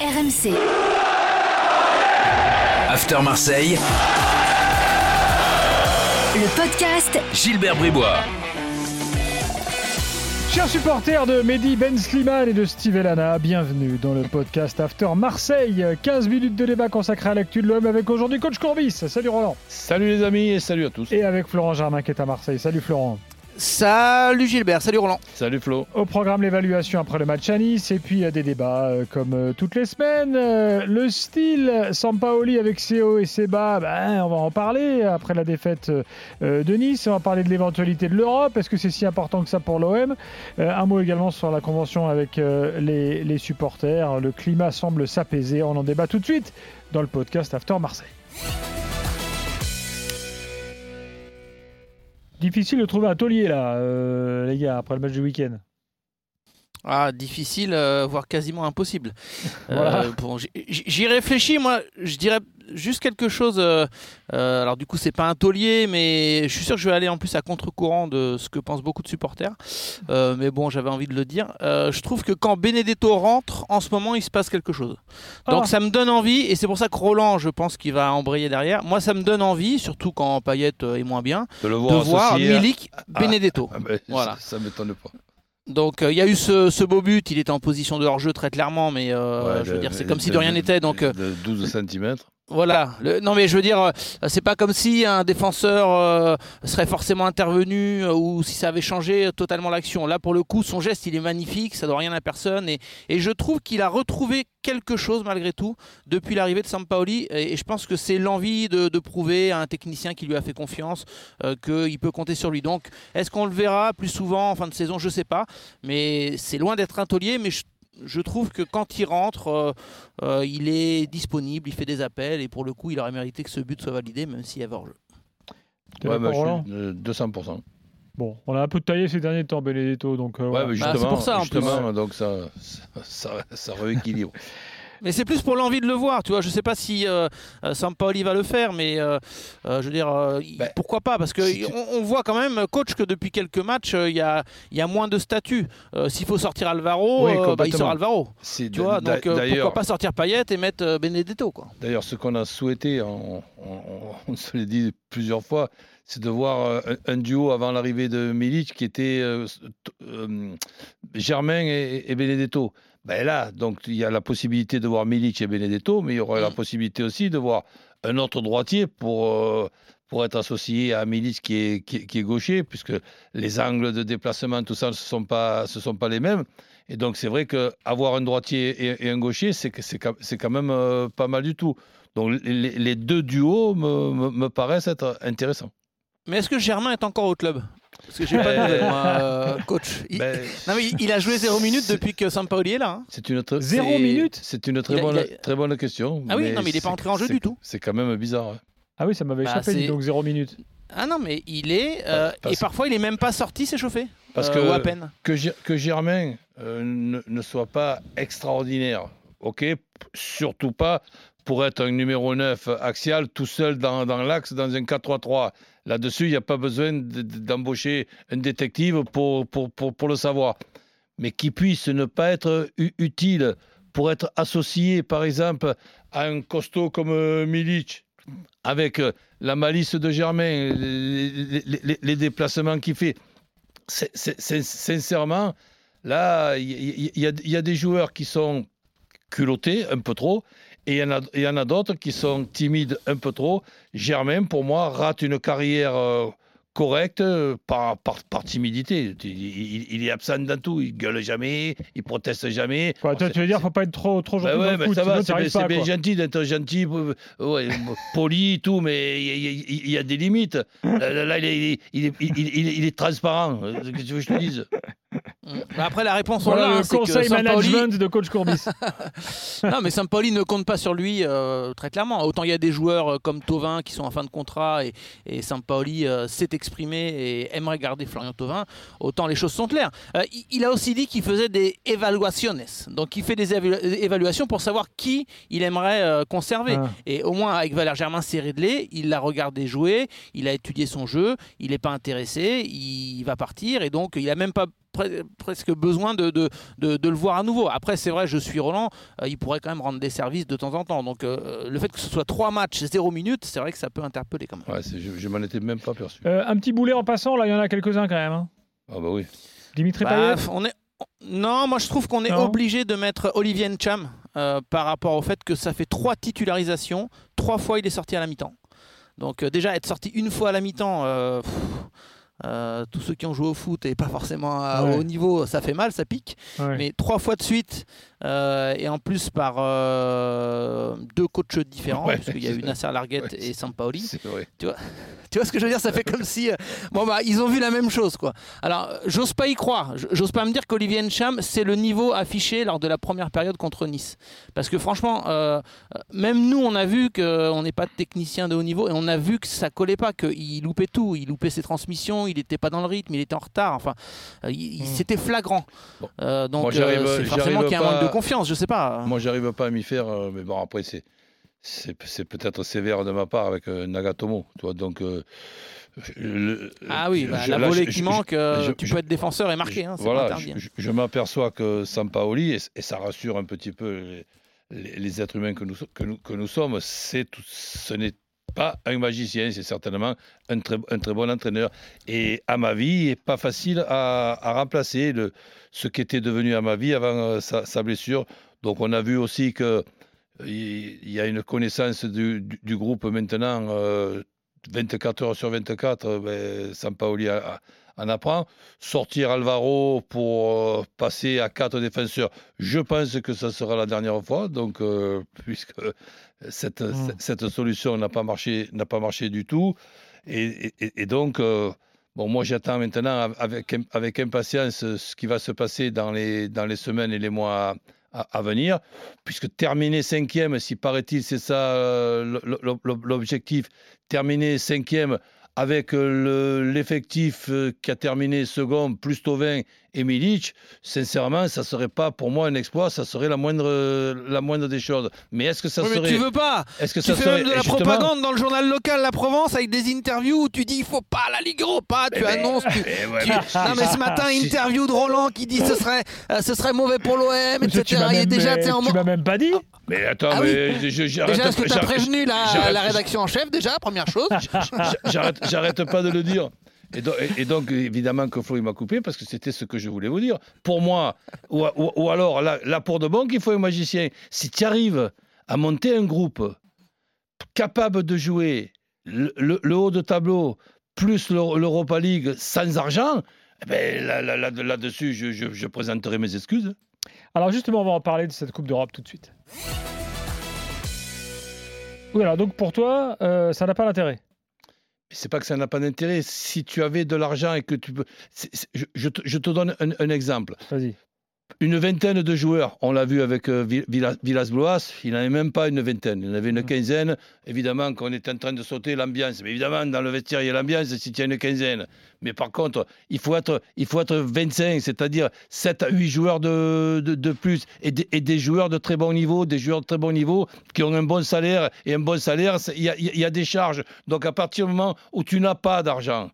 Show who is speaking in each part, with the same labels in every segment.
Speaker 1: RMC.
Speaker 2: After Marseille,
Speaker 1: Le podcast
Speaker 2: Gilbert Bribois.
Speaker 3: Chers supporters de Mehdi Ben Slimane et de Steve Elana, bienvenue dans le podcast After Marseille. 15 minutes de débat consacré à l'actu de l'homme avec aujourd'hui coach Courbis. Salut Roland.
Speaker 4: Salut les amis et salut à tous.
Speaker 3: Et avec Florent Germain qui est à Marseille. Salut Florent.
Speaker 5: Salut Gilbert, salut Roland.
Speaker 4: Salut Flo.
Speaker 3: Au programme l'évaluation après le match à Nice et puis euh, des débats euh, comme euh, toutes les semaines. Euh, le style Sampaoli avec ses hauts et ses bas, ben, on va en parler après la défaite euh, de Nice. On va parler de l'éventualité de l'Europe. Est-ce que c'est si important que ça pour l'OM Euh, Un mot également sur la convention avec euh, les, les supporters. Le climat semble s'apaiser. On en débat tout de suite dans le podcast After Marseille. Difficile de trouver un taulier là, euh, les gars, après le match du week-end.
Speaker 5: Ah, difficile, euh, voire quasiment impossible.
Speaker 3: Voilà.
Speaker 5: Euh, bon, j'y- réfléchis, moi, je dirais juste quelque chose. euh, euh, alors, du coup, c'est pas un taulier, mais je suis sûr que je vais aller en plus à contre-courant de ce que pensent beaucoup de supporters. Euh, mais bon, j'avais envie de le dire. Euh, je trouve que quand Benedetto rentre, en ce moment, il se passe quelque chose. Donc,
Speaker 3: Ah.
Speaker 5: ça me donne envie, et c'est pour ça que Roland, je pense qu'il va embrayer derrière. Moi, ça me donne envie, surtout quand Payet euh, est moins bien,
Speaker 4: De le
Speaker 5: de
Speaker 4: voir, à-
Speaker 5: Milik, Benedetto.
Speaker 4: Ah ben,
Speaker 5: Voilà.
Speaker 4: Ça, ça m'étonne pas.
Speaker 5: Donc euh, il y a eu ce, ce beau but, il était en position de hors-jeu très clairement, mais euh,
Speaker 4: Ouais,
Speaker 5: je veux dire c'est comme si de rien n'était. Donc euh,
Speaker 4: De 12 cm.
Speaker 5: Voilà. Non mais je veux dire, euh, c'est pas comme si un défenseur euh, serait forcément intervenu euh, ou si ça avait changé totalement l'action. Là pour le coup, son geste il est magnifique, ça doit rien à personne et, je trouve qu'il a retrouvé quelque chose malgré tout depuis l'arrivée de Sampaoli et, et je pense que c'est l'envie de, prouver à un technicien qui lui a fait confiance qu'il peut compter sur lui. Donc est-ce qu'on le verra plus souvent en fin de saison? Je sais pas, mais c'est loin d'être un taulier, mais je trouve que quand il rentre, euh, euh, il est disponible, il fait des appels et pour le coup, il aurait mérité que ce but soit validé, même s'il y avait hors-jeu.
Speaker 4: Ouais, bah, je suis, euh, 200%.
Speaker 3: Bon, on a un peu taillé ces derniers temps, Benedetto, donc euh,
Speaker 4: Ouais,
Speaker 5: Bah,
Speaker 4: justement,
Speaker 5: c'est pour ça, en plus.
Speaker 4: justement, donc ça, ça, ça, ça rééquilibre.
Speaker 5: Mais c'est plus pour l'envie de le voir, tu vois. Je sais pas si euh, euh, Sampaoli va le faire, mais euh, euh, je veux dire, euh,
Speaker 4: Ben,
Speaker 5: pourquoi pas? Parce que
Speaker 4: si tu-
Speaker 5: on, on voit quand même, coach, que depuis quelques matchs, il y, a, il y a moins de statut. S'il faut sortir Alvaro,
Speaker 4: Oui,
Speaker 5: bah, il sort Alvaro. Tu vois, donc pourquoi pas sortir Payet et mettre Benedetto, quoi.
Speaker 4: D'ailleurs, ce qu'on a souhaité, on, on- on se l'a dit plusieurs fois, c'est de voir euh, un, duo avant l'arrivée de Milic qui était euh, euh, Germain et, et Benedetto. Ben là, donc il y a la possibilité de voir Milic et Benedetto, mais il y aura la possibilité aussi de voir un autre droitier pour, euh, pour être associé à Milic qui est, qui, est- qui est gaucher, puisque les angles de déplacement, tout ça, ce ne sont, pas- ce sont pas les mêmes. Et donc c'est vrai qu'avoir un droitier et, et un gaucher, c'est quand c'est quand même pas mal du tout. Donc les, les deux duos me, me- me paraissent être intéressants.
Speaker 5: Mais est-ce que Germain est encore au club? Parce que j'ai pas de
Speaker 4: Ben-
Speaker 5: nouvelles, moi, euh, coach. Il-
Speaker 4: Ben,
Speaker 5: Non, mais il- il a joué 0 minutes
Speaker 4: c'est-
Speaker 5: depuis que Sampaoli est là. hein.
Speaker 4: c'est une très,
Speaker 3: Zéro
Speaker 4: c'est-
Speaker 3: minute?
Speaker 4: C'est une très
Speaker 5: a-
Speaker 4: bonne,
Speaker 5: il a-
Speaker 4: très bonne question.
Speaker 5: Ah oui, non, mais il est pas entré en jeu du tout.
Speaker 4: C'est quand même bizarre. hein.
Speaker 3: Ah oui, ça m'avait
Speaker 5: Bah,
Speaker 3: échappé, donc zéro minute.
Speaker 5: Ah non, mais il est. euh,
Speaker 4: Parce-
Speaker 5: et parfois, il est même pas sorti s'échauffer.
Speaker 4: Parce
Speaker 5: Euh,
Speaker 4: que-
Speaker 5: Ou à peine.
Speaker 4: Que, Ger- que Germain euh, ne, ne soit pas extraordinaire, ok? Surtout pas pour être un numéro 9 axial tout seul dans, l'axe dans un 4-3-3. Là-dessus, il n'y a pas besoin de- de- d'embaucher un détective pour, pour, pour, le savoir. Mais qui puisse ne pas être utile pour être associé, par exemple, à un costaud comme euh, Milic, avec euh, la malice de Germain, les, déplacements qu'il fait. Sincèrement, là, il y, y a des joueurs qui sont culottés un peu trop, et il y en a, d'autres qui sont timides un peu trop. Germain, pour moi, rate une carrière euh, correcte euh, par, par, par timidité. Il, il- il est absent dans tout, il gueule jamais, il proteste jamais. Alors,
Speaker 3: tu veux dire, faut pas être trop, trop
Speaker 4: bah
Speaker 3: gentil
Speaker 4: ouais,
Speaker 3: sinon
Speaker 4: va,
Speaker 3: tu
Speaker 4: c'est bien, gentil d'être gentil, euh, ouais, poli et tout, mais il y, a- y y des limites. Là, il, est, il, est, il, transparent. Qu'est-ce que tu veux que je te dise.
Speaker 5: Bah Après, la réponse, on
Speaker 3: Voilà
Speaker 5: l'a. hein,
Speaker 3: le
Speaker 5: que
Speaker 3: conseil
Speaker 5: Sampaoli-
Speaker 3: management de coach Courbis.
Speaker 5: non, mais Sampaoli ne compte pas sur lui euh, très clairement. Autant il y a des joueurs euh, comme Tovin qui sont en fin de contrat et, et Sampaoli euh, s'est exprimé et aimerait garder Florian Tovin. Autant les choses sont claires. Euh, il, a aussi dit qu'il faisait des évaluations. Donc il fait des évalu- évaluations pour savoir qui il aimerait conserver.
Speaker 3: Ah.
Speaker 5: Et au moins avec Valère Germain, c'est réglé. Il l'a regardé jouer, il a étudié son jeu, il n'est pas intéressé, il va partir et donc il n'a même pas pre- presque besoin de, de, de- de le voir à nouveau. Après, c'est vrai, je suis Roland, euh, il pourrait quand même rendre des services de temps en temps. Donc, euh, le fait que ce soit trois matchs, zéro minute, c'est vrai que ça peut interpeller quand même.
Speaker 4: Ouais, je, je m'en étais même pas perçu.
Speaker 3: Euh, un petit boulet en passant, là, il y en a quelques-uns quand même. hein.
Speaker 4: Ah bah oui.
Speaker 3: Dimitri
Speaker 5: Bah,
Speaker 3: Payet
Speaker 5: on est... Non, moi je trouve qu'on est
Speaker 3: Non.
Speaker 5: obligé de mettre Olivier Ncham euh, par rapport au fait que ça fait trois titularisations, trois fois il est sorti à la mi-temps. Donc euh, déjà être sorti une fois à la mi-temps, euh, euh, tous ceux qui ont joué au foot et pas forcément à
Speaker 3: Ouais.
Speaker 5: haut niveau, ça fait mal, ça pique.
Speaker 3: Ouais.
Speaker 5: Mais trois fois de suite, euh, et en plus par euh, deux coachs différents,
Speaker 4: Ouais,
Speaker 5: puisqu'il y a eu Nasser Larguet
Speaker 4: ouais,
Speaker 5: et Sampaoli.
Speaker 4: C'est vrai.
Speaker 5: Tu vois ce que je veux dire? Ça fait comme si. euh, bon, bah, ils ont vu la même chose, quoi. Alors, j'ose pas y croire. J'ose pas me dire qu'Olivier Ncham, c'est le niveau affiché lors de la première période contre Nice. Parce que franchement, même nous, on a vu qu'on n'est pas de technicien de haut niveau et on a vu que ça collait pas, qu'il loupait tout. Il loupait ses transmissions, il n'était pas dans le rythme, il était en retard. Enfin, euh, il- il-
Speaker 3: Mm.
Speaker 5: c'était flagrant.
Speaker 4: Bon.
Speaker 5: Donc, euh, c'est forcément qu'il y a un manque
Speaker 4: pas-
Speaker 5: de confiance, je sais pas.
Speaker 4: Moi, j'arrive pas à m'y faire, euh, mais bon, après, c'est. C'est peut-être sévère de ma part avec euh, Nagatomo. Tu vois, donc. euh, le-
Speaker 5: Ah oui, bah,
Speaker 4: je-
Speaker 5: la volée qui
Speaker 4: je-
Speaker 5: manque, euh,
Speaker 4: je-
Speaker 5: tu peux être défenseur et marquer, hein,
Speaker 4: voilà,
Speaker 5: interdit.
Speaker 4: je, m'aperçois que Sampaoli, et, et ça rassure un petit peu les, les- les êtres humains que nous, que nous, que nous sommes, c'est tout- ce n'est pas un magicien, c'est certainement un très, bon entraîneur. Et à ma vie, il n'est pas facile à, remplacer le, ce qui était devenu à ma vie avant euh, sa, blessure. Donc on a vu aussi que il il y a une connaissance du, groupe maintenant, euh, 24 heures sur 24, euh, ben, Sampaoli a- en apprend. Sortir Alvaro pour euh, passer à quatre défenseurs, je pense que ça sera la dernière fois. Donc, euh, puisque cette,
Speaker 3: Mm.
Speaker 4: cette- cette solution n'a pas marché, n'a pas marché du tout, et, et- et donc. euh, Bon, moi, j'attends maintenant avec, avec impatience ce qui va se passer dans les, dans les semaines et les mois à, à venir, puisque terminer cinquième, si paraît-il, c'est ça euh, l'objectif, terminer cinquième avec euh, le- l'effectif euh, qui a terminé second, plus Tovin et Milic, sincèrement, ça serait pas pour moi un exploit, ça serait la moindre, la moindre des choses. Mais est-ce que ça
Speaker 5: Oui, mais
Speaker 4: serait.
Speaker 5: tu veux pas
Speaker 4: Est-ce que
Speaker 5: Tu
Speaker 4: ça
Speaker 5: fais
Speaker 4: serait.
Speaker 5: même de la
Speaker 4: justement-
Speaker 5: propagande dans le journal local La Provence avec des interviews où tu dis il faut pas la Ligue Europa, tu
Speaker 4: Eh ben,
Speaker 5: annonces. Tu...
Speaker 4: eh ouais,
Speaker 5: tu-
Speaker 4: mais-
Speaker 5: Non mais ce matin interview de Roland qui dit ce serait euh, ce serait mauvais pour l'OM,
Speaker 3: Mais tu
Speaker 5: etc.
Speaker 3: m'as même- mais
Speaker 5: en
Speaker 3: même pas dit.
Speaker 4: Mais attends,
Speaker 5: Ah oui.
Speaker 4: mais je- j'arrête
Speaker 5: Déjà est-ce que
Speaker 4: pas-
Speaker 5: tu as
Speaker 4: j'arrête-
Speaker 5: prévenu la, la rédaction en chef déjà première chose
Speaker 4: J'arrête- pas de le dire. Et donc, et- et donc, évidemment que Flo il m'a coupé parce que c'était ce que je voulais vous dire. Pour moi, ou, ou- ou alors là, là, pour de bon qu'il faut un magicien. Si tu arrives à monter un groupe capable de jouer le, le- le haut de tableau plus l'Euro- l'Europa League sans argent, eh ben, là- là- là- là-dessus, je, je- je présenterai mes excuses.
Speaker 3: Alors justement, on va en parler de cette Coupe d'Europe tout de suite. Oui, alors donc pour toi, euh, ça n'a pas d'intérêt.
Speaker 4: c'est pas que ça n'a pas d'intérêt. Si tu avais de l'argent et que tu peux. c'est- c'est- je, je te, je te donne un- un exemple.
Speaker 3: Vas-y.
Speaker 4: Une vingtaine de joueurs, on l'a vu avec euh, Vi- Villa- Villas-Boas, il n'en avait même pas une vingtaine, il en avait une quinzaine. Évidemment qu'on est en train de sauter l'ambiance, mais évidemment dans le vestiaire il y a l'ambiance si tu as une quinzaine. Mais par contre, il faut être, il faut être 25, c'est-à-dire 7 à 8 joueurs de, de, de plus et des, et des joueurs de très bon niveau, des joueurs de très bon niveau qui ont un bon salaire et un bon salaire, il y a, il y a des charges. Donc à partir du moment où tu n'as pas d'argent,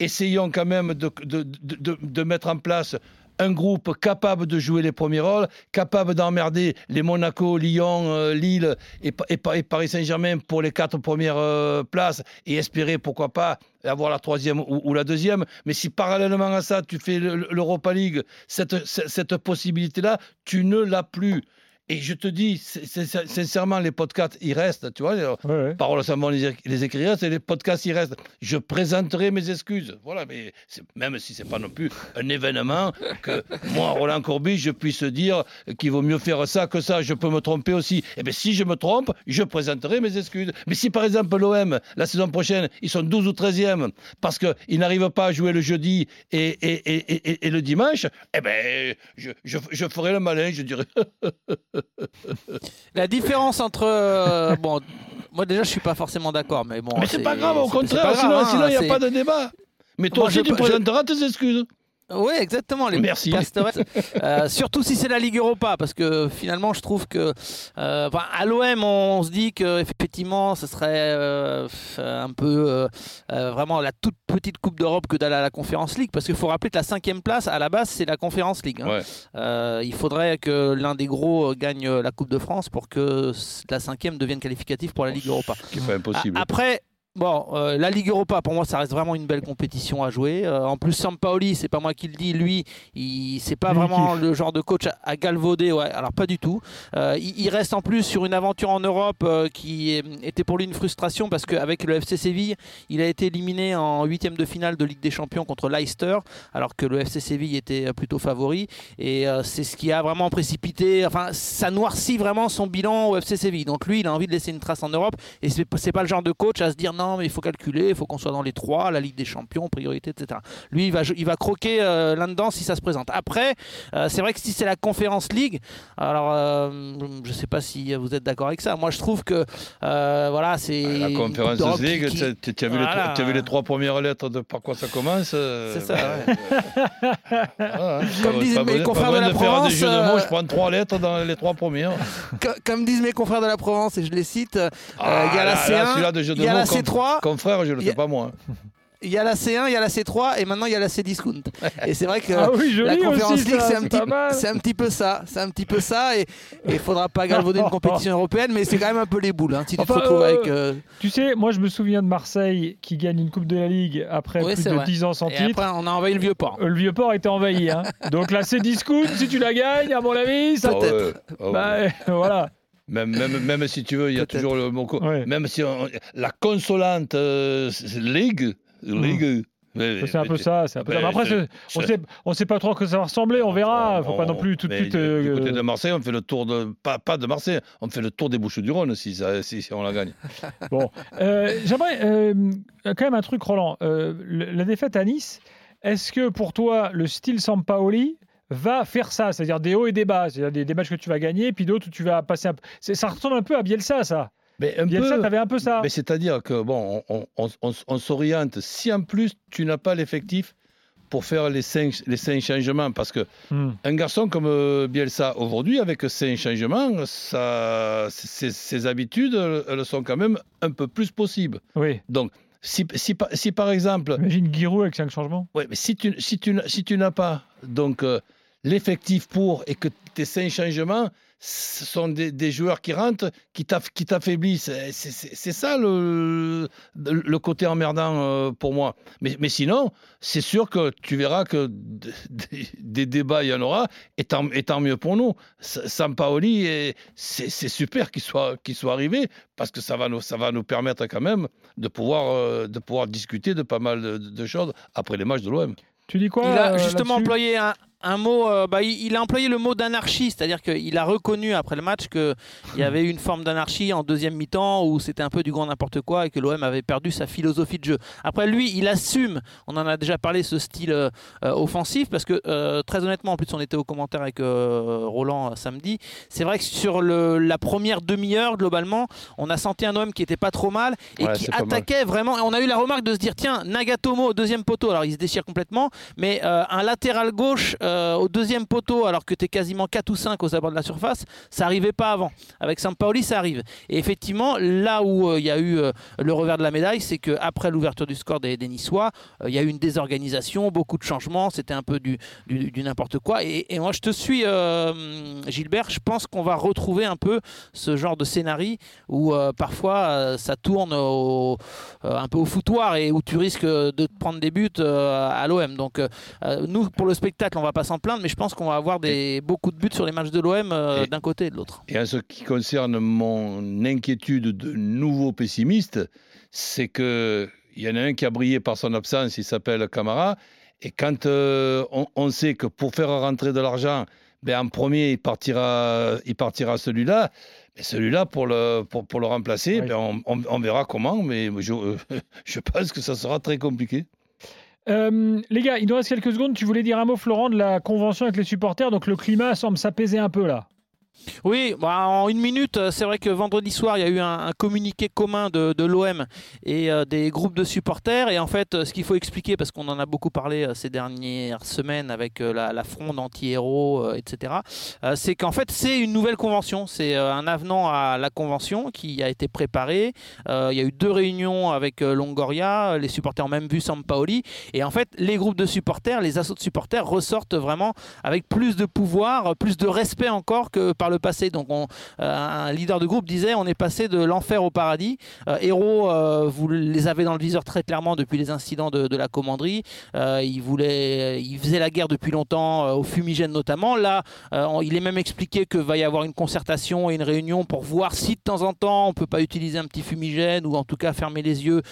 Speaker 4: essayons quand même de, de, de, de- de mettre en place un groupe capable de jouer les premiers rôles, capable d'emmerder les Monaco, Lyon, euh, Lille et, Pa- et Pa- et Paris Saint-Germain pour les quatre premières euh, places et espérer, pourquoi pas, avoir la troisième ou, la deuxième. Mais si parallèlement à ça, tu fais le- l'Europa League, cette possibilité-là, tu ne l'as plus. Et je te dis, sincèrement, les podcasts, ils restent, tu vois.
Speaker 3: Ouais, ouais.
Speaker 4: Parole seulement les, les écrire, c'est les podcasts, ils restent. Je présenterai mes excuses. Voilà, mais même si c'est pas non plus un événement que moi, Roland Courbis, je puisse dire qu'il vaut mieux faire ça que ça. Je peux me tromper aussi. Et bien, si je me trompe, je présenterai mes excuses. Mais si par exemple l'OM, la saison prochaine, ils sont 12 ou 13e parce qu'ils n'arrivent pas à jouer le jeudi et, et, et, et- et le dimanche, eh je, je, je ferai le malin, je dirais.
Speaker 5: La différence entre euh, bon moi déjà je suis pas forcément d'accord mais bon
Speaker 4: mais c'est pas grave, au contraire, sinon
Speaker 5: hein,
Speaker 4: sinon, il n'y a pas de débat. Mais toi
Speaker 5: Moi,
Speaker 4: aussi,
Speaker 5: je
Speaker 4: tu
Speaker 5: je-
Speaker 4: présenteras tes excuses.
Speaker 5: Oui, exactement. Les
Speaker 4: Merci.
Speaker 5: Euh, surtout si c'est la Ligue Europa, parce que finalement, je trouve que euh, enfin, à l'OM, on, se dit que effectivement, ce serait euh, un peu euh, vraiment la toute petite Coupe d'Europe que d'aller à la Conférence League, parce qu'il faut rappeler que la cinquième place, à la base, c'est la Conférence League. hein.
Speaker 4: Ouais.
Speaker 5: Il faudrait que l'un des gros gagne la Coupe de France pour que la cinquième devienne qualificative pour la Ligue Europa.
Speaker 4: Ce qui est pas impossible.
Speaker 5: Après, bon, euh, la Ligue Europa, pour moi, ça reste vraiment une belle compétition à jouer. Euh, en plus, Sampaoli, c'est pas moi qui le dis, lui, il c'est pas vraiment le genre de coach à, à galvauder. Ouais, alors pas du tout. Euh, il, il reste en plus sur une aventure en Europe euh, qui était pour lui une frustration parce qu'avec le FC Séville, il a été éliminé en huitième de finale de Ligue des Champions contre Leicester, alors que le FC Séville était plutôt favori. Et euh, c'est ce qui a vraiment précipité. Enfin, ça noircit vraiment son bilan au FC Séville. Donc lui, il a envie de laisser une trace en Europe. Et c'est pas le genre de coach à se dire non, mais il faut calculer, il faut qu'on soit dans les trois, la Ligue des Champions, priorité, etc. Lui, il va, il va croquer euh, là-dedans si ça se présente. Après, euh, c'est vrai que si c'est la Conférence League, alors euh, je sais pas si vous êtes d'accord avec ça. Moi, je trouve que euh, voilà, c'est
Speaker 4: La
Speaker 5: une
Speaker 4: conférence League,
Speaker 5: qui-
Speaker 4: tu as, vu les
Speaker 5: Voilà.
Speaker 4: as vu les trois premières lettres de par quoi ça commence
Speaker 5: C'est ça,
Speaker 4: ouais. Voilà, hein.
Speaker 5: Comme disent mes confrères de la Provence,
Speaker 4: des jeux de mots, je prends trois lettres dans les trois premières.
Speaker 5: Co- comme disent mes confrères de la Provence, et je les cite,
Speaker 4: Ah,
Speaker 5: il y a la
Speaker 4: là, là,
Speaker 5: C1,
Speaker 4: celui-là de jeu de
Speaker 5: il y a la
Speaker 4: comme-
Speaker 5: C3,
Speaker 4: Confrère, je le
Speaker 5: Il y a-
Speaker 4: fais pas moi.
Speaker 5: il y a la C1, il y a la C3, et maintenant il y a la C-Discount. Et c'est vrai que
Speaker 3: Ah oui,
Speaker 5: la Conférence
Speaker 3: aussi,
Speaker 5: League, c'est un, petit- un peu ça. C'est un petit peu ça, et il faudra pas galvauder une compétition européenne, mais c'est quand même un peu les boules. hein, si tu
Speaker 3: Enfin,
Speaker 5: te retrouves
Speaker 3: euh,
Speaker 5: avec. euh,
Speaker 3: Tu sais, moi je me souviens de Marseille qui gagne une Coupe de la Ligue après
Speaker 5: Oui,
Speaker 3: plus de
Speaker 5: vrai.
Speaker 3: 10 ans sans
Speaker 5: et
Speaker 3: titre.
Speaker 5: après, on a envahi le vieux port.
Speaker 3: Euh, Le vieux port était envahi. Hein. Donc là, c'est discount. Si tu la gagnes, à mon avis, ça.
Speaker 4: Ah
Speaker 5: Peut-être.
Speaker 4: ouais, ah ouais.
Speaker 3: Bah, voilà.
Speaker 4: Même, même, même si tu veux, il y a toujours le mot.
Speaker 3: Ouais.
Speaker 4: Même si on- la consolante euh, Ligue. Ligue.
Speaker 3: C'est un peu ça. un peu Après, on sait, on sait pas trop à quoi ça va ressembler. On verra. Faut pas non plus tout de suite.
Speaker 4: Du
Speaker 3: euh,
Speaker 4: côté de Marseille, on fait le tour de. Pas, pas de Marseille, on fait le tour des Bouches du Rhône si, ça- si, si on la gagne.
Speaker 3: Bon, Euh, j'aimerais euh, quand même un truc, Roland. Euh, la défaite à Nice, est-ce que pour toi, le style Sampaoli va faire ça C'est-à-dire des hauts et des bas, c'est-à-dire des, des matchs que tu vas gagner, puis d'autres où tu vas passer un peu. Ça ressemble un peu à Bielsa, ça.
Speaker 4: Mais un
Speaker 3: Bielsa,
Speaker 4: peu-
Speaker 3: t'avais un peu ça.
Speaker 4: Mais c'est-à-dire que, bon, on, on- on- on s'oriente. Si en plus, tu n'as pas l'effectif pour faire les cinq, les cinq changements, parce que
Speaker 3: Hmm.
Speaker 4: un garçon comme euh, Bielsa, aujourd'hui, avec cinq changements, ça, ses, ses habitudes, elles- sont quand même un peu plus possibles.
Speaker 3: Oui.
Speaker 4: Donc, si, si, par- si par exemple,
Speaker 3: Imagine Giroud avec cinq changements.
Speaker 4: Ouais, mais si tu, si tu, n'as- si tu n'as pas donc euh, l'effectif pour et que tes cinq changements ce sont des, des joueurs qui rentrent, qui t'aff- qui t'affaiblissent. C'est- C'est ça le, le côté emmerdant euh, pour moi. Mais, mais sinon, c'est sûr que tu verras que des débats, il y en aura, et tant, et tant mieux pour nous. Sampaoli, c'est super qu'il soit, qu'il soit arrivé, parce que ça va, nous, ça va nous permettre quand même de pouvoir, euh, de pouvoir discuter de pas mal de, de choses après les matchs de l'OM.
Speaker 3: Tu dis quoi
Speaker 5: il a justement employé un, un mot, euh, bah, il, il a employé le mot d'anarchie, c'est-à-dire qu'il a reconnu après le match qu'il y avait eu une forme d'anarchie en deuxième mi-temps où c'était un peu du grand n'importe quoi et que l'OM avait perdu sa philosophie de jeu. Après lui, il assume, on en a déjà parlé, ce style euh, offensif parce que euh, très honnêtement, en plus on était au commentaire avec Roland samedi, c'est vrai que sur le, la première demi-heure globalement, on a senti un OM qui était pas trop mal et
Speaker 4: Ouais,
Speaker 5: qui attaquait vraiment. Et on a eu la remarque de se dire tiens, Nagatomo au deuxième poteau, alors il se déchire complètement, mais un latéral gauche euh, au deuxième poteau, alors que tu es quasiment 4 ou 5 aux abords de la surface, ça arrivait pas avant. Avec Sampaoli, ça arrive. Et effectivement, là où euh, il y a eu euh, le revers de la médaille, c'est qu'après l'ouverture du score des, des Niçois, euh, il y a eu une désorganisation, beaucoup de changements, c'était un peu du, n'importe quoi. Et, moi, je te suis, euh, Gilbert, je pense qu'on va retrouver un peu ce genre de scénario où euh, parfois euh, ça tourne au, euh, un peu au foutoir et où tu risques de te prendre des buts euh, à l'OM. Donc euh, euh, nous, pour le spectacle, on va pas s'en plaindre, mais je pense qu'on va avoir des, beaucoup de buts sur les matchs de l'OM euh, d'un côté et de l'autre.
Speaker 4: Et en ce qui concerne mon inquiétude de nouveau pessimiste, c'est que il y en a un qui a brillé par son absence, il s'appelle Camara. Et quand euh, on, on sait que pour faire rentrer de l'argent, ben en premier, il partira, il partira celui-là. Mais celui-là, pour le, pour, pour le remplacer,
Speaker 3: Oui.
Speaker 4: ben on, on- on verra comment. Mais je, euh, je pense que ça sera très compliqué.
Speaker 3: Euh, les gars, il nous reste quelques secondes. Tu voulais dire un mot, Florent, de la convention avec les supporters. Donc le climat semble s'apaiser un peu là.
Speaker 5: Oui, bah, en une minute, euh, c'est vrai que vendredi soir, il y a eu un, communiqué commun de, l'OM et euh, des groupes de supporters. Et en fait, euh, ce qu'il faut expliquer, parce qu'on en a beaucoup parlé ces dernières semaines avec la, fronde anti-héros, etc., c'est qu'en fait, c'est une nouvelle convention. C'est un avenant à la convention qui a été préparé. il y a eu deux réunions avec Longoria. Les supporters ont même vu Sampaoli. Et en fait, les groupes de supporters, les assauts de supporters ressortent vraiment avec plus de pouvoir, plus de respect encore que par le passé. Donc on, euh, un leader de groupe disait on est passé de l'enfer au paradis. Euh, Héros, euh, vous les avez dans le viseur très clairement depuis les incidents de, la commanderie. il voulait, il faisait la guerre depuis longtemps aux fumigènes notamment. Là, il est même expliqué que va y avoir une concertation et une réunion pour voir si de temps en temps on peut pas utiliser un petit fumigène ou en tout cas fermer les yeux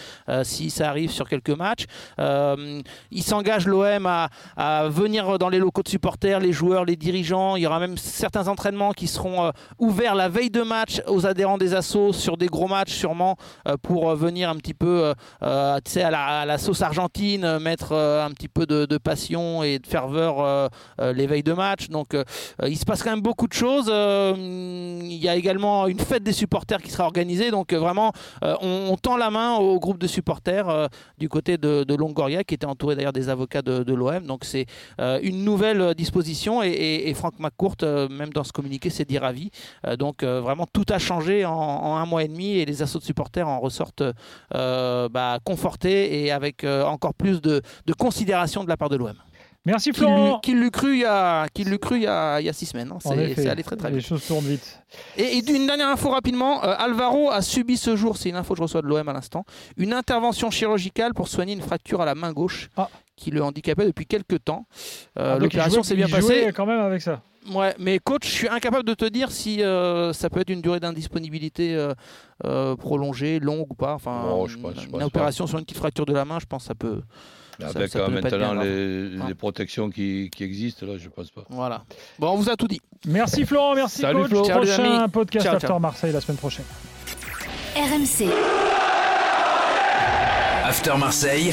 Speaker 5: si ça arrive sur quelques matchs. il s'engage l'OM à, à venir dans les locaux de supporters, les joueurs, les dirigeants. Il y aura même certains entraînements qui seront euh, ouverts la veille de match aux adhérents des assos sur des gros matchs sûrement euh, pour euh, venir un petit peu à, la, sauce argentine, mettre un petit peu de, passion et de ferveur les veilles de match. Donc il se passe quand même beaucoup de choses. il y a également une fête des supporters qui sera organisée. Donc vraiment, on, tend la main au groupe de supporters du côté de, Longoria qui était entouré d'ailleurs des avocats de, l'OM. Donc c'est une nouvelle disposition et, Franck McCourt, même dans ce communiqué, s'est dit ravi. Euh, donc euh, vraiment tout a changé en, un mois et demi et les assauts de supporters en ressortent euh, bah, confortés et avec encore plus de, considération de la part de l'OM.
Speaker 3: Merci Florent.
Speaker 5: Qui l'eût cru il y a, l'eût cru il y a, il y a six semaines. Hein. C'est allé très très vite.
Speaker 3: Les choses tournent vite.
Speaker 5: Et, une dernière info rapidement. Alvaro a subi ce jour, c'est une info que je reçois de l'OM à l'instant, une intervention chirurgicale pour soigner une fracture à la main gauche ah. Qui le handicapait depuis quelques temps.
Speaker 3: Ah, L'opération s'est bien passée. quand même avec ça.
Speaker 5: Ouais, mais coach, je suis incapable de te dire si euh, ça peut être une durée d'indisponibilité euh, euh, prolongée, longue ou pas. Enfin, une opération sur une petite fracture de la main, je pense que ça peut.
Speaker 4: Avec maintenant les, protections qui, existent, là, je pense pas.
Speaker 5: Voilà. Bon, on vous a tout dit.
Speaker 3: Merci Florent, merci
Speaker 4: Salut
Speaker 3: coach.
Speaker 4: Flo.
Speaker 3: Prochain podcast After Marseille la semaine prochaine.
Speaker 1: RMC.
Speaker 2: After Marseille.